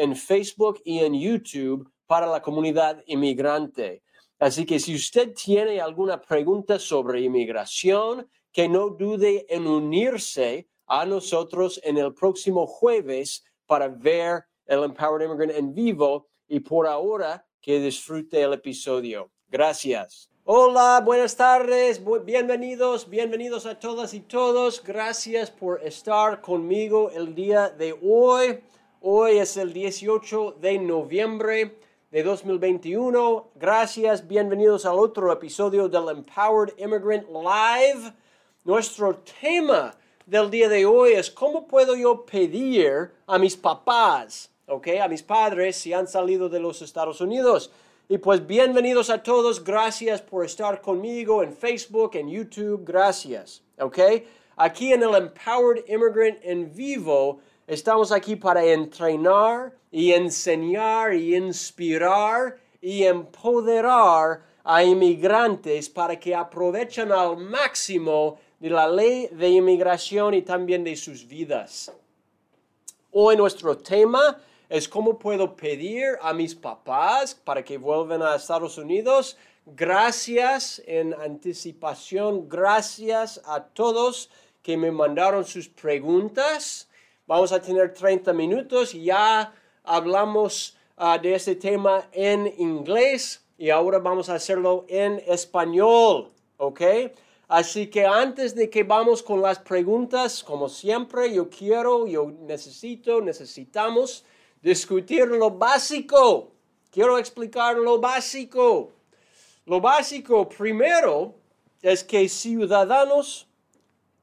en Facebook y en YouTube para la comunidad inmigrante. Así que si usted tiene alguna pregunta sobre inmigración, que no dude en unirse a nosotros en el próximo jueves para ver el Empowered Immigrant en vivo y por ahora que disfrute el episodio. Gracias. Hola, buenas tardes, bienvenidos, bienvenidos a todas y todos. Gracias por estar conmigo el día de hoy. Hoy es el 18 de noviembre de 2021. Gracias, bienvenidos al otro episodio del Empowered Immigrant Live. Nuestro tema del día de hoy es cómo puedo yo pedir a mis papás, ¿ok? A mis padres si han salido de los Estados Unidos. Y pues bienvenidos a todos, gracias por estar conmigo en Facebook, en YouTube, gracias, ¿ok? Aquí en el Empowered Immigrant en vivo Estamos aquí para entrenar y enseñar y inspirar y empoderar a inmigrantes para que aprovechen al máximo de la ley de inmigración y también de sus vidas. Hoy nuestro tema es cómo puedo pedir a mis papás para que vuelvan a Estados Unidos. Gracias en anticipación, gracias a todos que me mandaron sus preguntas. Vamos a tener 30 minutos. Ya hablamos uh, de este tema en inglés y ahora vamos a hacerlo en español. ¿Ok? Así que antes de que vamos con las preguntas, como siempre, yo quiero, yo necesito, necesitamos discutir lo básico. Quiero explicar lo básico. Lo básico primero es que ciudadanos,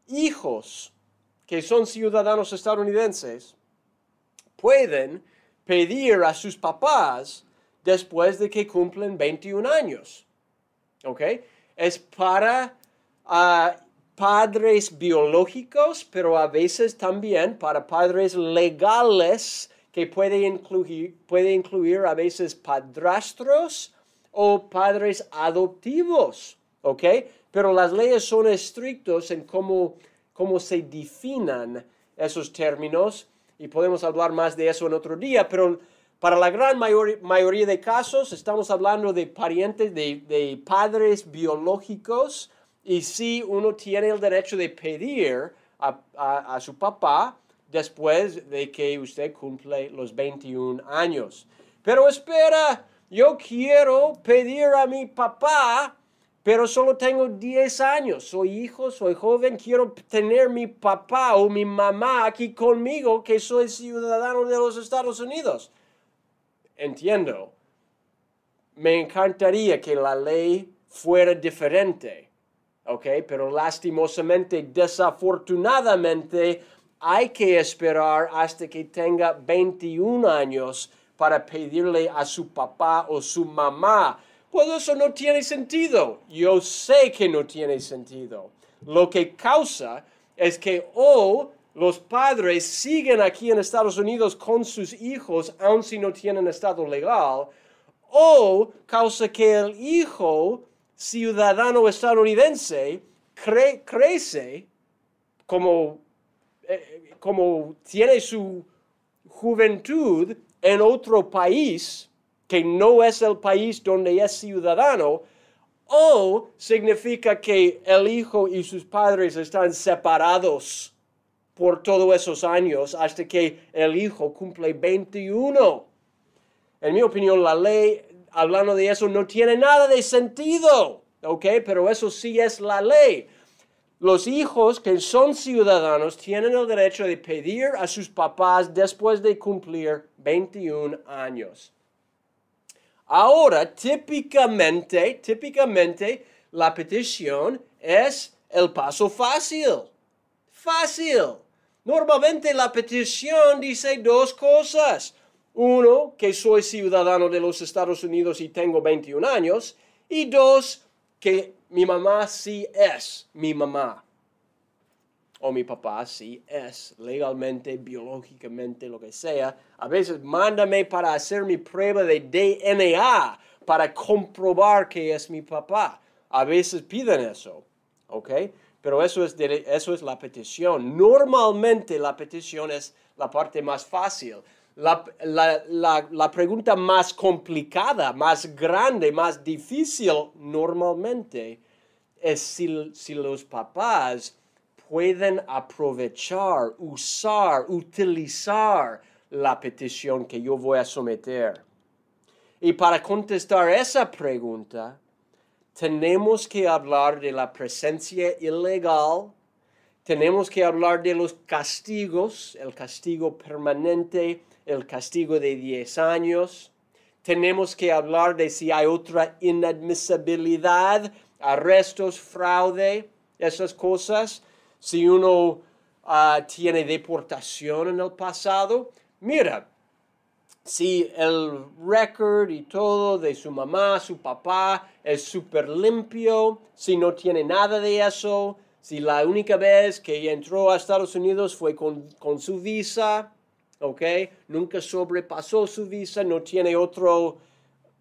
hijos, que son ciudadanos estadounidenses pueden pedir a sus papás después de que cumplen 21 años. ¿Ok? Es para ah, padres biológicos, pero a veces también para padres legales que puede incluir, puede incluir a veces padrastros o padres adoptivos. ¿Ok? Pero las leyes son estrictos en cómo cómo se definan esos términos y podemos hablar más de eso en otro día, pero para la gran mayoría de casos estamos hablando de parientes, de, padres biológicos y sí uno tiene el derecho de pedir a, a su papá después de que usted cumple los 21 años. Pero espera, yo quiero pedir a mi papá pero solo tengo 10 años, soy hijo, soy joven, quiero tener mi papá o mi mamá aquí conmigo, que soy ciudadano de los Estados Unidos. Entiendo. Me encantaría que la ley fuera diferente, ¿ok? Pero lastimosamente, desafortunadamente, hay que esperar hasta que tenga 21 años para pedirle a su papá o su mamá pues eso no tiene sentido. Yo sé que no tiene sentido. Lo que causa es que o los padres siguen aquí en Estados Unidos con sus hijos, aun si no tienen estado legal, o causa que el hijo ciudadano estadounidense crece como, eh, como tiene su juventud en otro país que no es el país donde es ciudadano, o significa que el hijo y sus padres están separados por todos esos años hasta que el hijo cumple 21. En mi opinión, la ley, hablando de eso, no tiene nada de sentido, ¿ok? Pero eso sí es la ley. Los hijos que son ciudadanos tienen el derecho de pedir a sus papás después de cumplir 21 años. Ahora, típicamente, típicamente, la petición es el paso fácil. Fácil. Normalmente la petición dice dos cosas. Uno, que soy ciudadano de los Estados Unidos y tengo 21 años. Y dos, que mi mamá sí es mi mamá. O mi papá sí es legalmente, biológicamente, lo que sea. A veces mándame para hacer mi prueba de DNA para comprobar que es mi papá. A veces piden eso. Pero eso es, eso es la petición. Normalmente la petición es la parte más fácil. La, la, pregunta más complicada, más grande, más difícil normalmente es si, si los papás pueden aprovechar, usar, utilizar la petición que yo voy a someter. Y para contestar esa pregunta, tenemos que hablar de la presencia ilegal, tenemos que hablar de los castigos, el castigo permanente, el castigo de 10 años, tenemos que hablar de si hay otra inadmisibilidad, arrestos, fraude, esas cosas, si uno ah, tiene deportación en el pasado. Mira, si el record y todo de su mamá, su papá es súper limpio, si no tiene nada de eso, si la única vez que entró a Estados Unidos fue con, su visa, ¿ok? Nunca sobrepasó su visa, no tiene otro,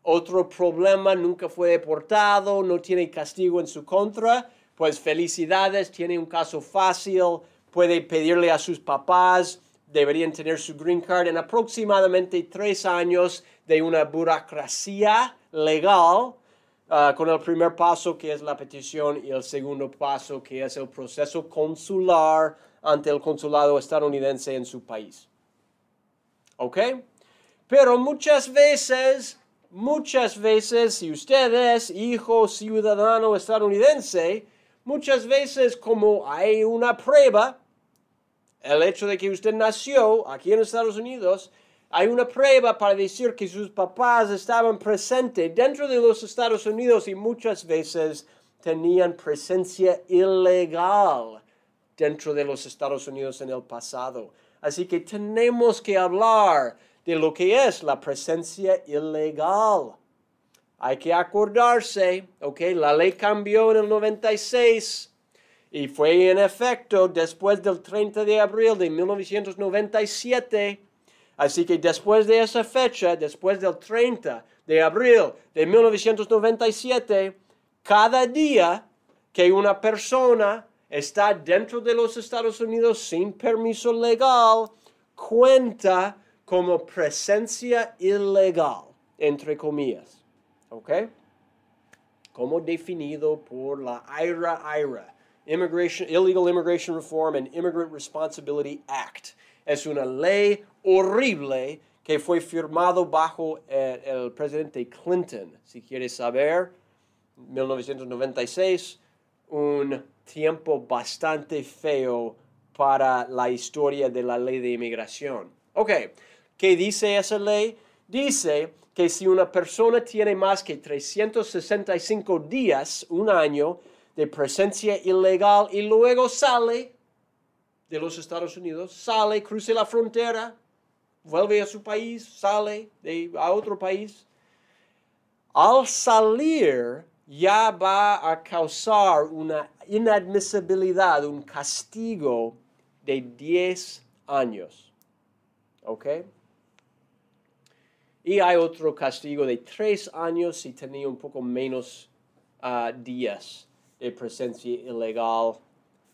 otro problema, nunca fue deportado, no tiene castigo en su contra, pues felicidades, tiene un caso fácil, puede pedirle a sus papás deberían tener su green card en aproximadamente tres años de una burocracia legal, ah, con el primer paso que es la petición y el segundo paso que es el proceso consular ante el consulado estadounidense en su país. ¿Ok? Pero muchas veces, muchas veces, si usted es hijo ciudadano estadounidense, muchas veces como hay una prueba, el hecho de que usted nació aquí en Estados Unidos, hay una prueba para decir que sus papás estaban presentes dentro de los Estados Unidos y muchas veces tenían presencia ilegal dentro de los Estados Unidos en el pasado. Así que tenemos que hablar de lo que es la presencia ilegal. Hay que acordarse, ok, la ley cambió en el 96 y fue en efecto después del 30 de abril de 1997. Así que después de esa fecha, después del 30 de abril de 1997, cada día que una persona está dentro de los Estados Unidos sin permiso legal, cuenta como presencia ilegal, entre comillas. ¿Ok? Como definido por la IRA-IRA Immigration, Illegal Immigration Reform and Immigrant Responsibility Act. Es una ley horrible que fue firmado bajo el, el presidente Clinton. Si quieres saber, 1996, un tiempo bastante feo para la historia de la ley de inmigración. Ok, ¿qué dice esa ley? Dice que si una persona tiene más que 365 días, un año, de presencia ilegal y luego sale de los Estados Unidos, sale, cruce la frontera, vuelve a su país, sale a otro país. Al salir ya va a causar una inadmisibilidad, un castigo de 10 años. ¿Ok? Y hay otro castigo de 3 años si tenía un poco menos uh, días de presencia ilegal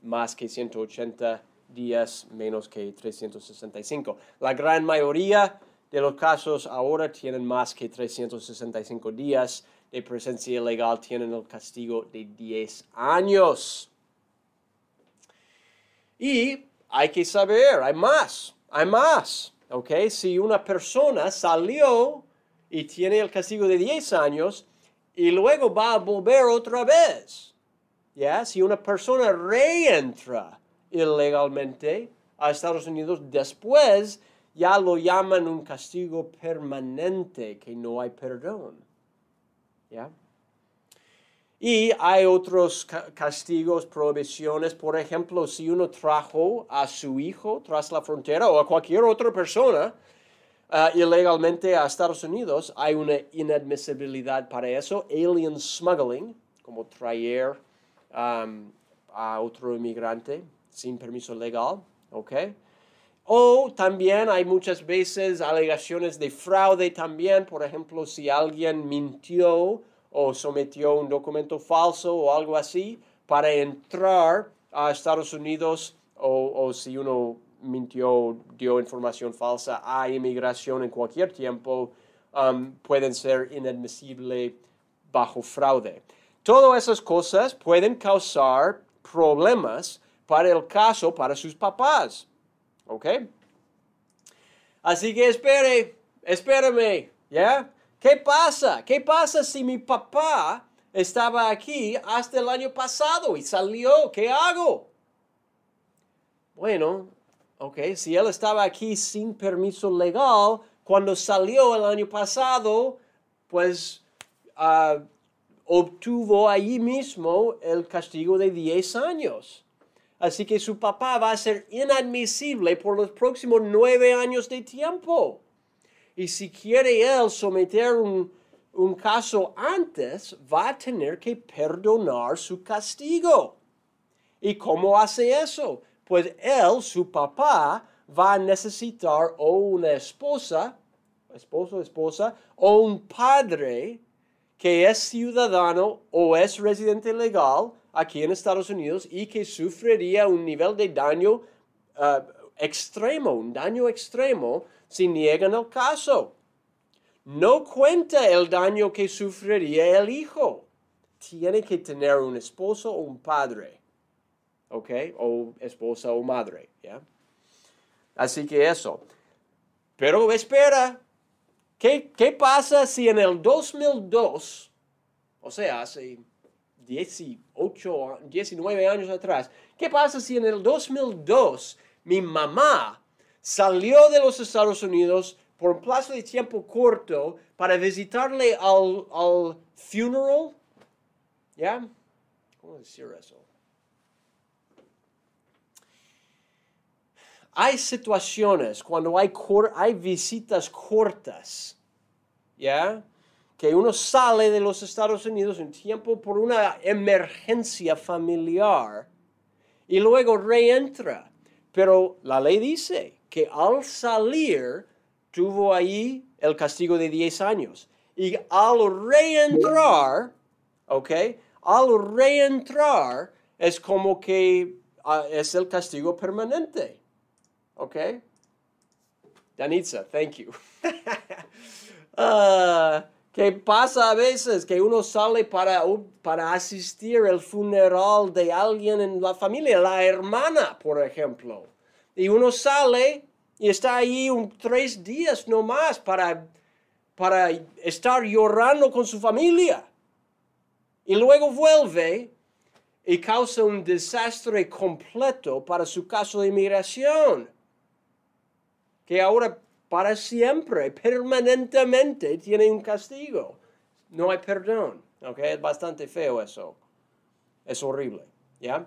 más que 180 días menos que 365. La gran mayoría de los casos ahora tienen más que 365 días de presencia ilegal, tienen el castigo de 10 años. Y hay que saber, hay más, hay más. ¿Ok? Si una persona salió y tiene el castigo de 10 años y luego va a volver otra vez ¿ya? Si una persona reentra ilegalmente a Estados Unidos después, ya lo llaman un castigo permanente, que no hay perdón. ¿Ya? Y hay otros castigos, prohibiciones. Por ejemplo, si uno trajo a su hijo tras la frontera o a cualquier otra persona uh, ilegalmente a Estados Unidos, hay una inadmisibilidad para eso. Alien smuggling, como traer um, a otro inmigrante sin permiso legal. ¿Ok? O también hay muchas veces alegaciones de fraude también. Por ejemplo, si alguien mintió o sometió un documento falso o algo así para entrar a Estados Unidos o, si uno mintió, dio información falsa a inmigración en cualquier tiempo, um, pueden ser inadmisibles bajo fraude. Todas esas cosas pueden causar problemas para el caso para sus papás. ¿Ok? Así que espere, espérame, ¿ya? ¿Qué pasa? ¿Qué pasa si mi papá estaba aquí hasta el año pasado y salió? ¿Qué hago? Bueno, ok, si él estaba aquí sin permiso legal, cuando salió el año pasado, pues ah, obtuvo allí mismo el castigo de 10 años. Así que su papá va a ser inadmisible por los próximos nueve años de tiempo. Y si quiere él someter un, caso antes, va a tener que perdonar su castigo. ¿Y cómo hace eso? Pues él, su papá, va a necesitar o una esposa, esposo, esposa, o un padre que es ciudadano o es residente legal aquí en Estados Unidos y que sufriría un nivel de daño uh, extremo, un daño extremo si niegan el caso. No cuenta el daño que sufriría el hijo. Tiene que tener un esposo o un padre. ¿Ok? O esposa o madre. ¿Ya? Así que eso. Pero espera. ¿Qué, ¿Qué pasa si en el 2002, o sea, hace 18, 19 años atrás, qué pasa si en el 2002 mi mamá salió de los Estados Unidos por un plazo de tiempo corto para visitarle al, al funeral. ¿Ya? ¿Cómo decir eso? Hay situaciones cuando hay, hay visitas cortas, ¿ya? Que uno sale de los Estados Unidos un tiempo por una emergencia familiar y luego reentra. Pero la ley dice que al salir tuvo ahí el castigo de 10 años. Y al reentrar, ¿ok? Al reentrar es como que uh, es el castigo permanente. ¿Ok? Danitza, thank you. uh, que pasa a veces que uno sale para, para asistir al funeral de alguien en la familia, la hermana, por ejemplo y uno sale y está ahí un, tres días nomás para, para estar llorando con su familia. Y luego vuelve y causa un desastre completo para su caso de inmigración. Que ahora para siempre, permanentemente, tiene un castigo. No hay perdón. Es bastante feo eso. Es horrible. ¿Ya?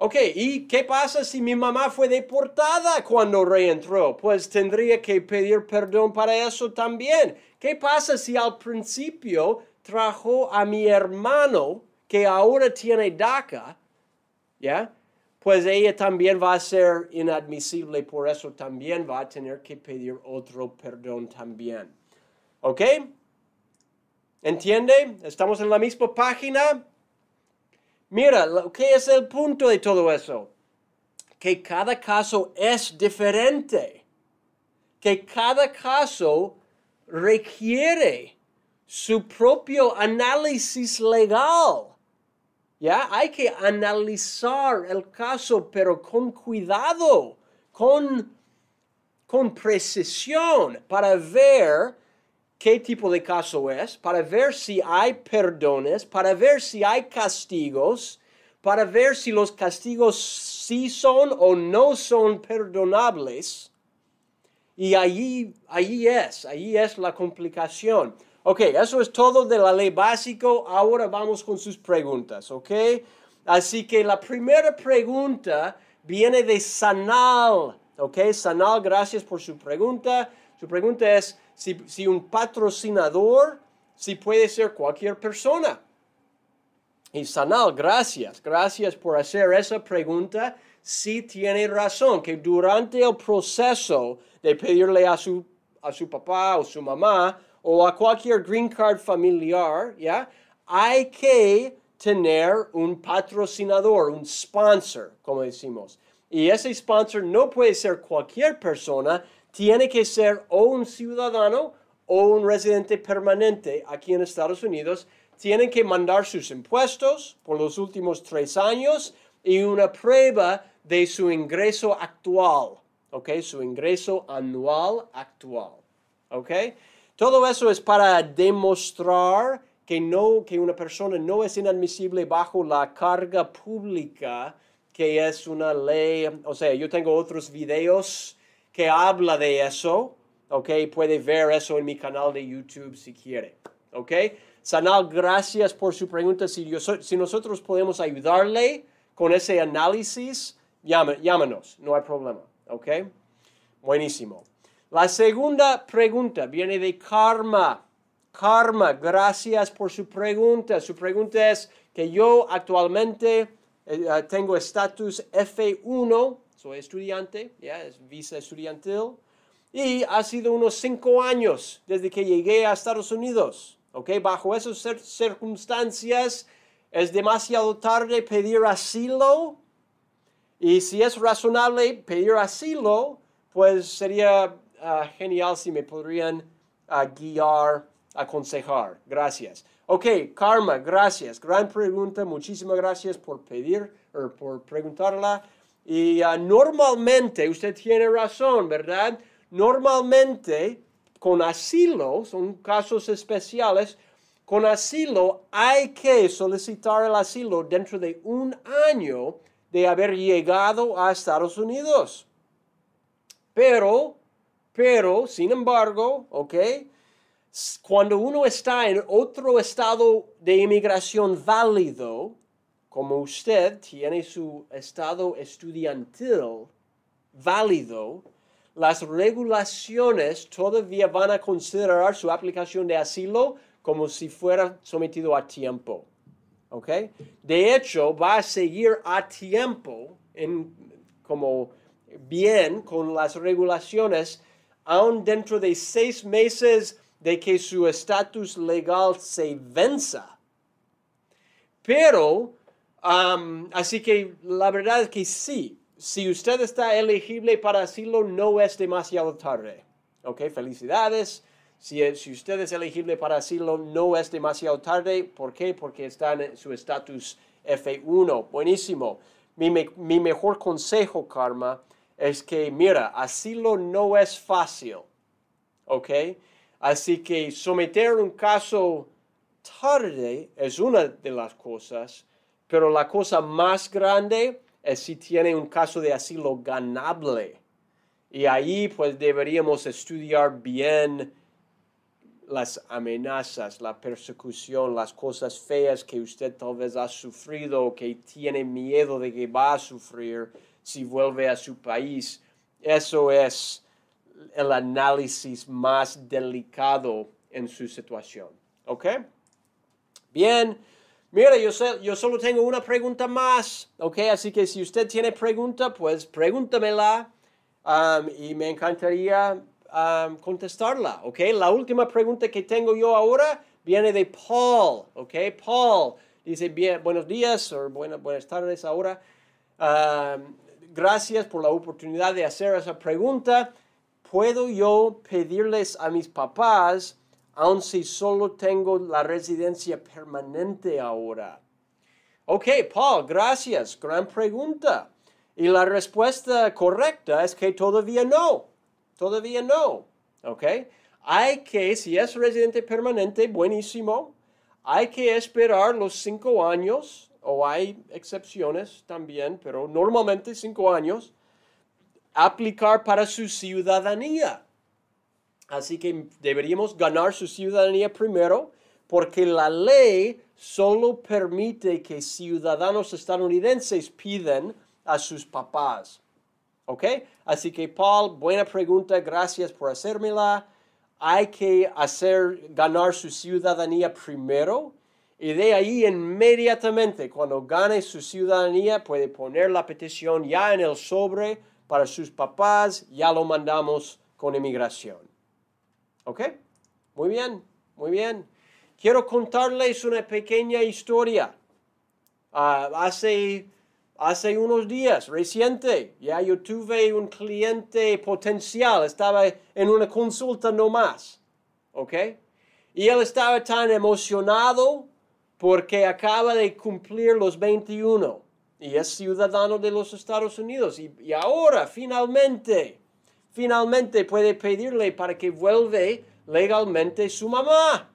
Ok, ¿y qué pasa si mi mamá fue deportada cuando reentró? Pues tendría que pedir perdón para eso también. ¿Qué pasa si al principio trajo a mi hermano que ahora tiene DACA? ¿Ya? Pues ella también va a ser inadmisible, por eso también va a tener que pedir otro perdón también. ¿Ok? ¿Entiende? ¿Estamos en la misma página? Mira, que es el punto de todo eso, que cada caso es diferente, que cada caso requiere su propio análisis legal. ¿Ya? Hay que analizar el caso, pero con cuidado, con, con precisión, para ver qué tipo de caso es, para ver si hay perdones, para ver si hay castigos, para ver si los castigos sí son o no son perdonables. Y allí, allí es, allí es la complicación. Ok, eso es todo de la ley básico. Ahora vamos con sus preguntas, ok. Así que la primera pregunta viene de Sanal, ok. Sanal, gracias por su pregunta. Su pregunta es si, un patrocinador, si puede ser cualquier persona. Y Sanal, gracias, gracias por hacer esa pregunta. Sí tiene razón que durante el proceso de pedirle a su, a su papá o su mamá o a cualquier green card familiar, ¿ya? Hay que tener un patrocinador, un sponsor, como decimos. Y ese sponsor no puede ser cualquier persona, tiene que ser o un ciudadano o un residente permanente aquí en Estados Unidos. Tienen que mandar sus impuestos por los últimos tres años y una prueba de su ingreso actual, ¿ok? Su ingreso anual actual, ¿ok? Todo eso es para demostrar que, no, que una persona no es inadmisible bajo la carga pública, que es una ley. O sea, yo tengo otros videos que habla de eso. ¿Ok? Puede ver eso en mi canal de YouTube si quiere. ¿Ok? Sanal, gracias por su pregunta. Si, nosotros podemos ayudarle con ese análisis, llámanos, no hay problema. ¿Ok? Buenísimo. La segunda pregunta viene de Karma. Karma, gracias por su pregunta. Su pregunta es que yo actualmente eh, tengo estatus F1, soy estudiante, ya es visa estudiantil, y ha sido unos cinco años desde que llegué a Estados Unidos. ¿ok? Bajo esas circunstancias es demasiado tarde pedir asilo. Y si es razonable pedir asilo, pues sería Ah, genial si me podrían ah, guiar, aconsejar. Gracias. Ok, Karma, gracias. Gran pregunta. Muchísimas gracias por pedir o por preguntarla. Y ah, normalmente, usted tiene razón, ¿verdad? Normalmente, con asilo, son casos especiales, con asilo hay que solicitar el asilo dentro de un año de haber llegado a Estados Unidos. Pero pero, sin embargo, ¿ok? Cuando uno está en otro estado de inmigración válido, como usted tiene su estado estudiantil válido, las regulaciones todavía van a considerar su aplicación de asilo como si fuera sometido a tiempo. De hecho, va a seguir a tiempo como bien con las regulaciones aún dentro de seis meses de que su estatus legal se venza. Pero, así que la verdad es que sí, si usted está elegible para asilo, no es demasiado tarde. Ok, felicidades. Si, si usted es elegible para asilo, no es demasiado tarde. ¿Por qué? Porque está en su estatus F1. Buenísimo. Mi, mi mejor consejo, Karma, es que, mira, asilo no es fácil, ¿ok? Así que someter un caso tarde es una de las cosas, pero la cosa más grande es si tiene un caso de asilo ganable. Y ahí pues deberíamos estudiar bien las amenazas, la persecución, las cosas feas que usted tal vez ha sufrido o que tiene miedo de que va a sufrir si vuelve a su país. Eso es el análisis más delicado en su situación. ¿Ok? Bien. Mira, yo, yo solo tengo una pregunta más. ¿Ok? Así que si usted tiene pregunta, pues pregúntamela. Um, y me encantaría um, contestarla. ¿Ok? La última pregunta que tengo yo ahora viene de Paul. ¿Ok? Paul dice, bien, buenos días o buenas, buenas tardes ahora. Um, gracias por la oportunidad de hacer esa pregunta. ¿Puedo yo pedirles a mis papás, aun si solo tengo la residencia permanente ahora? Ok, Paul, gracias. Gran pregunta. Y la respuesta correcta es que todavía no. Todavía no. Ok. Hay que, si es residente permanente, buenísimo. Hay que esperar los cinco años o hay excepciones también, pero normalmente cinco años, aplicar para su ciudadanía. Así que deberíamos ganar su ciudadanía primero, porque la ley solo permite que ciudadanos estadounidenses piden a sus papás. ¿Ok? Así que Paul, buena pregunta, gracias por hacérmela. Hay que hacer ganar su ciudadanía primero y de ahí inmediatamente, cuando gane su ciudadanía, puede poner la petición ya en el sobre para sus papás, ya lo mandamos con inmigración. ¿Ok? Muy bien, muy bien. Quiero contarles una pequeña historia. Ah, hace, hace unos días, reciente, ya yo tuve un cliente potencial, estaba en una consulta nomás. ¿Ok? Y él estaba tan emocionado porque acaba de cumplir los 21 y es ciudadano de los Estados Unidos. Y, ahora, finalmente, finalmente puede pedirle para que vuelva legalmente su mamá.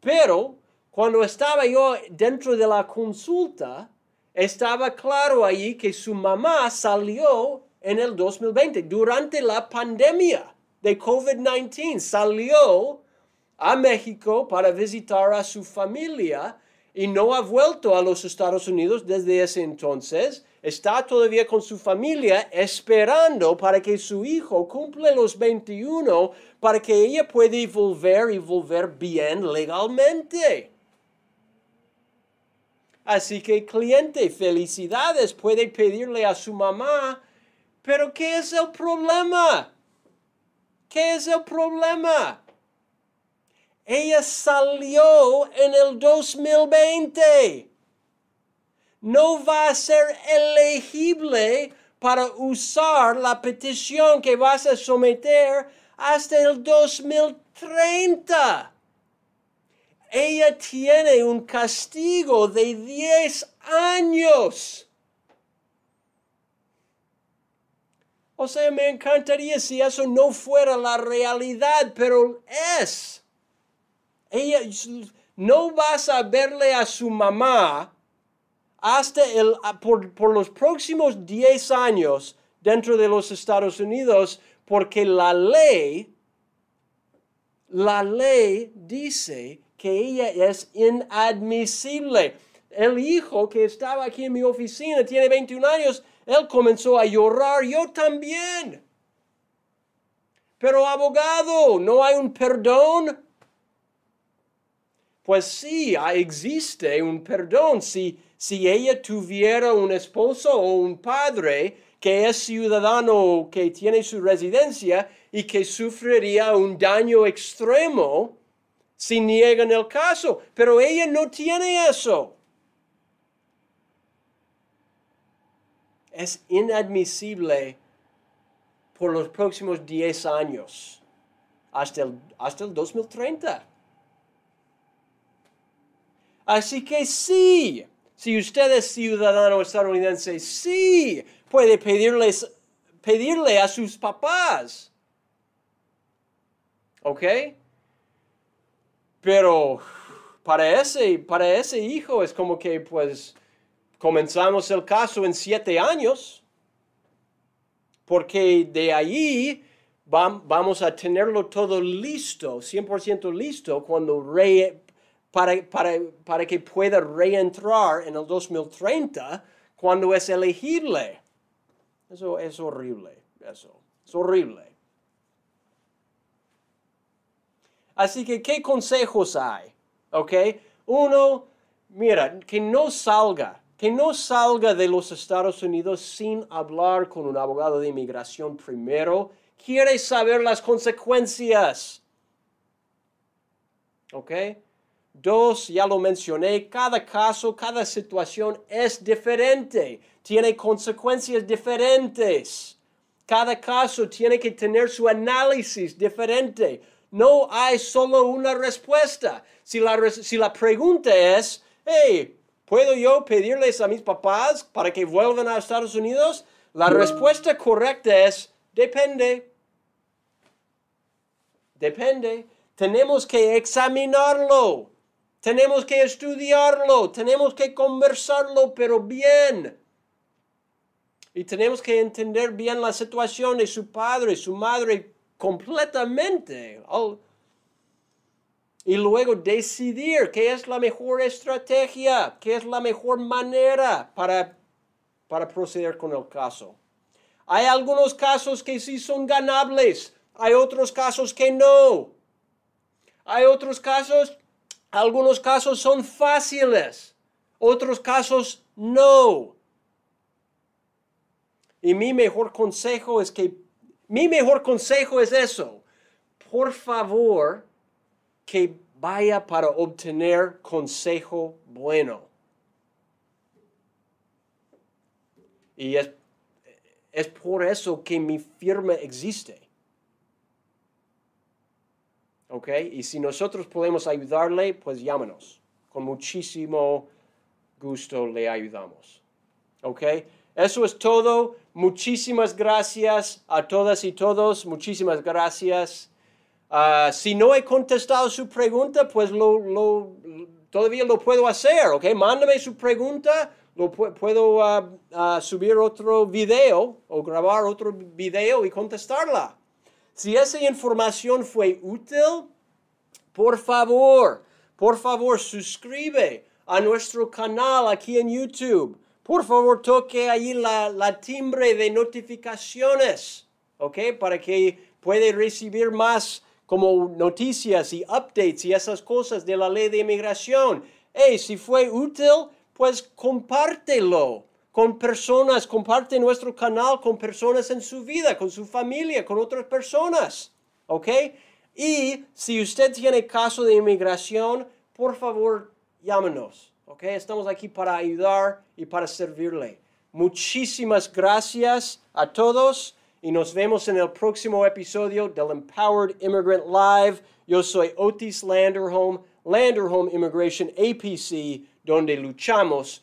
Pero cuando estaba yo dentro de la consulta, estaba claro allí que su mamá salió en el 2020, durante la pandemia de COVID-19, salió a México para visitar a su familia y no ha vuelto a los Estados Unidos desde ese entonces. Está todavía con su familia esperando para que su hijo cumple los 21 para que ella pueda volver y volver bien legalmente. Así que cliente, felicidades, puede pedirle a su mamá, pero ¿qué es el problema? ¿Qué es el problema? Ella salió en el 2020. No va a ser elegible para usar la petición que vas a someter hasta el 2030. Ella tiene un castigo de 10 años. O sea, me encantaría si eso no fuera la realidad, pero es. Ella, no vas a verle a su mamá hasta el, por, por los próximos 10 años dentro de los Estados Unidos porque la ley, la ley dice que ella es inadmisible. El hijo que estaba aquí en mi oficina tiene 21 años, él comenzó a llorar, yo también. Pero abogado, ¿no hay un perdón? pues sí, ah, existe un perdón. Si, si ella tuviera un esposo o un padre que es ciudadano, que tiene su residencia y que sufriría un daño extremo si niegan el caso, pero ella no tiene eso. Es inadmisible por los próximos 10 años, hasta el, hasta el 2030. Así que sí, si usted es ciudadano estadounidense, sí puede pedirles, pedirle a sus papás. ¿Ok? Pero para ese, para ese hijo es como que pues comenzamos el caso en siete años, porque de ahí vamos a tenerlo todo listo, 100% listo, cuando rey, para, para, que pueda reentrar en el 2030 cuando es elegible. Eso es horrible, eso. Es horrible. Así que, ¿qué consejos hay? ¿Ok? Uno, mira, que no salga, que no salga de los Estados Unidos sin hablar con un abogado de inmigración primero. Quiere saber las consecuencias. ¿Ok? Dos, ya lo mencioné, cada caso, cada situación es diferente, tiene consecuencias diferentes. Cada caso tiene que tener su análisis diferente. No hay solo una respuesta. Si la, si la pregunta es, hey, ¿puedo yo pedirles a mis papás para que vuelvan a Estados Unidos? La respuesta correcta es, depende. Depende. Tenemos que examinarlo. Tenemos que estudiarlo, tenemos que conversarlo, pero bien. Y tenemos que entender bien la situación de su padre, su madre, completamente. Y luego decidir qué es la mejor estrategia, qué es la mejor manera para, para proceder con el caso. Hay algunos casos que sí son ganables, hay otros casos que no. Hay otros casos, algunos casos son fáciles, otros casos no. Y mi mejor consejo es que, mi mejor consejo es eso. Por favor, que vaya para obtener consejo bueno. Y es, es por eso que mi firma existe. ¿Ok? Y si nosotros podemos ayudarle, pues llámanos. Con muchísimo gusto le ayudamos. ¿Ok? Eso es todo. Muchísimas gracias a todas y todos. Muchísimas gracias. Ah, si no he contestado su pregunta, pues lo, todavía lo puedo hacer. ¿Ok? Mándame su pregunta. Lo puedo ah, ah, subir otro video o grabar otro video y contestarla. Si esa información fue útil, por favor, por favor, suscribe a nuestro canal aquí en YouTube. Por favor, toque ahí la, la timbre de notificaciones, ¿ok? Para que pueda recibir más como noticias y updates y esas cosas de la ley de inmigración. Hey, si fue útil, pues compártelo con personas, comparte nuestro canal con personas en su vida, con su familia, con otras personas. ¿Ok? Y si usted tiene caso de inmigración, por favor, llámenos. ¿Ok? Estamos aquí para ayudar y para servirle. Muchísimas gracias a todos y nos vemos en el próximo episodio del Empowered Immigrant Live. Yo soy Otis Landerholm, Landerholm Immigration APC, donde luchamos